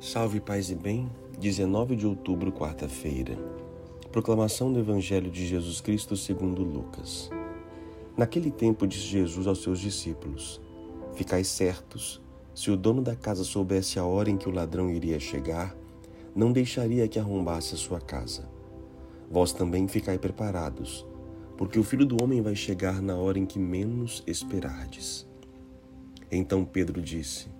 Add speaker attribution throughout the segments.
Speaker 1: Salve paz e bem, 19 de outubro, quarta-feira. Proclamação do Evangelho de Jesus Cristo segundo Lucas. Naquele tempo disse Jesus aos seus discípulos: Ficai certos, se o dono da casa soubesse a hora em que o ladrão iria chegar, não deixaria que arrombasse a sua casa. Vós também ficai preparados, porque o Filho do homem vai chegar na hora em que menos esperardes. Então Pedro disse: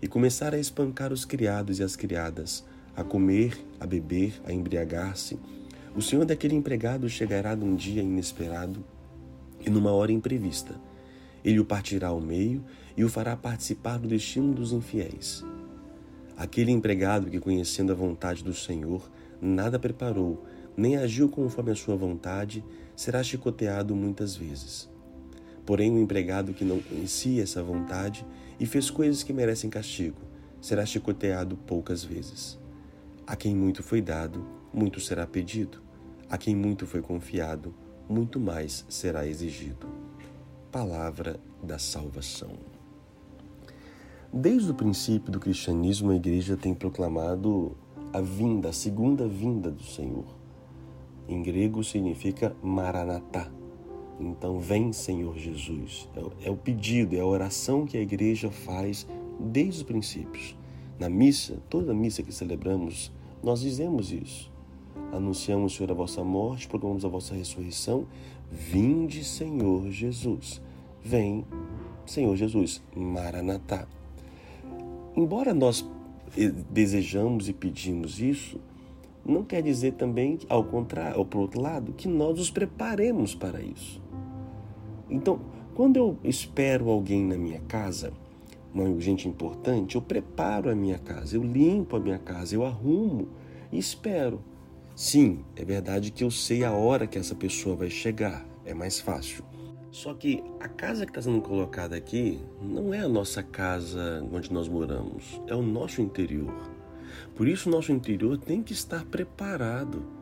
Speaker 1: e começar a espancar os criados e as criadas, a comer, a beber, a embriagar-se. O senhor daquele empregado chegará num dia inesperado e numa hora imprevista. Ele o partirá ao meio e o fará participar do destino dos infiéis. Aquele empregado que, conhecendo a vontade do Senhor, nada preparou, nem agiu conforme a sua vontade, será chicoteado muitas vezes. Porém, o empregado que não conhecia essa vontade e fez coisas que merecem castigo, será chicoteado poucas vezes. A quem muito foi dado, muito será pedido. A quem muito foi confiado, muito mais será exigido. Palavra da salvação. Desde o princípio do cristianismo, a igreja tem proclamado a vinda, a segunda vinda do Senhor. Em grego significa Maranatá, então, vem, Senhor Jesus. É, é o pedido, é a oração que a igreja faz desde os princípios. Na missa, toda missa que celebramos, nós dizemos isso. Anunciamos, Senhor, a vossa morte, proclamamos a vossa ressurreição. Vinde, Senhor Jesus. Vem, Senhor Jesus. Maranatá. Embora nós desejamos e pedimos isso, não quer dizer também, ao contrário, ou por outro lado, que nós nos preparemos para isso. Então, quando eu espero alguém na minha casa, uma gente importante, eu preparo a minha casa, eu limpo a minha casa, eu arrumo e espero. Sim, é verdade que eu sei a hora que essa pessoa vai chegar, é mais fácil. Só que a casa que está sendo colocada aqui não é a nossa casa onde nós moramos, é o nosso interior. Por isso, o nosso interior tem que estar preparado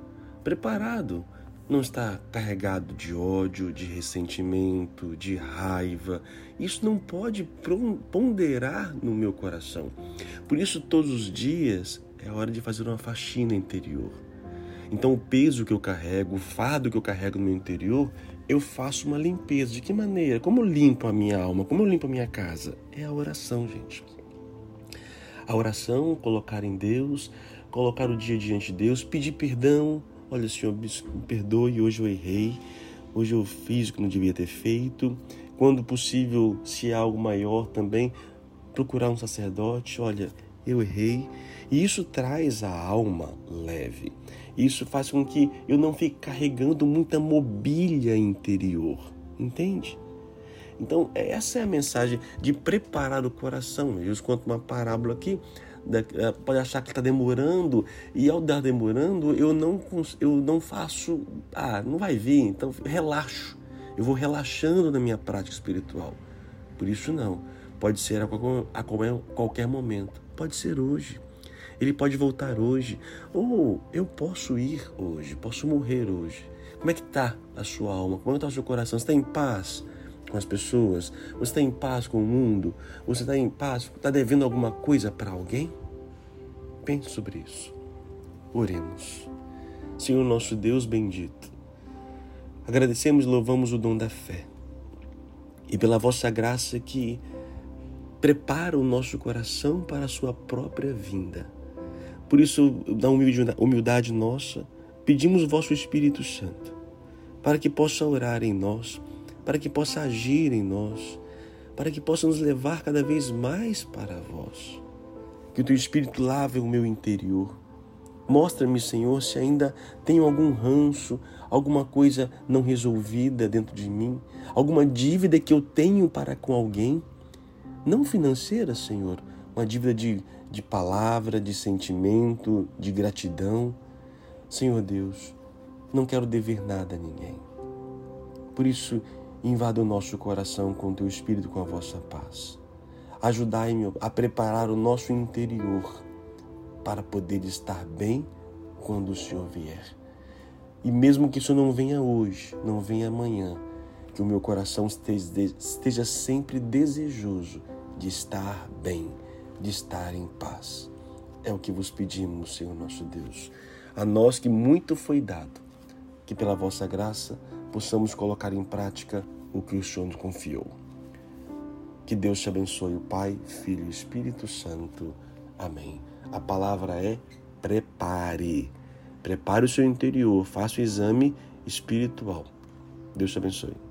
Speaker 1: preparado não está carregado de ódio, de ressentimento, de raiva. Isso não pode ponderar no meu coração. Por isso, todos os dias é hora de fazer uma faxina interior. Então, o peso que eu carrego, o fardo que eu carrego no meu interior, eu faço uma limpeza. De que maneira? Como eu limpo a minha alma? Como eu limpo a minha casa? É a oração, gente. A oração, colocar em Deus, colocar o dia diante de Deus, pedir perdão, Olha, Senhor, me perdoe, hoje eu errei, hoje eu fiz o que não devia ter feito. Quando possível, se há algo maior também, procurar um sacerdote. Olha, eu errei. E isso traz a alma leve. Isso faz com que eu não fique carregando muita mobília interior. Entende? Então, essa é a mensagem de preparar o coração. Jesus conta uma parábola aqui pode achar que está demorando e ao dar demorando eu não eu não faço ah não vai vir então relaxo. Eu vou relaxando na minha prática espiritual. Por isso não. Pode ser a qualquer, a qualquer momento. Pode ser hoje. Ele pode voltar hoje. Ou eu posso ir hoje posso morrer hoje. Como é que está a sua alma? Como é está o seu coração? Você está em paz com as pessoas? Você está em paz com o mundo? Você está em paz? Está devendo alguma coisa para alguém? Pense sobre isso. Oremos. Senhor nosso Deus bendito, agradecemos e louvamos o dom da fé e pela vossa graça que prepara o nosso coração para a sua própria vinda. Por isso, na humildade nossa, pedimos vosso Espírito Santo para que possa orar em nós para que possa agir em nós, para que possa nos levar cada vez mais para vós. Que o teu Espírito lave o meu interior. Mostra-me, Senhor, se ainda tenho algum ranço, alguma coisa não resolvida dentro de mim, alguma dívida que eu tenho para com alguém, não financeira, Senhor, uma dívida de, de palavra, de sentimento, de gratidão. Senhor Deus, não quero dever nada a ninguém. Por isso, invada o nosso coração com teu espírito, com a vossa paz. Ajudai-me a preparar o nosso interior para poder estar bem quando o Senhor vier. E mesmo que isso não venha hoje, não venha amanhã, que o meu coração esteja sempre desejoso de estar bem, de estar em paz. É o que vos pedimos, Senhor nosso Deus. A nós que muito foi dado, que pela vossa graça possamos colocar em prática o que o Senhor nos confiou. Que Deus te abençoe, o Pai, Filho e Espírito Santo. Amém. A palavra é prepare. Prepare o seu interior, faça o exame espiritual. Deus te abençoe.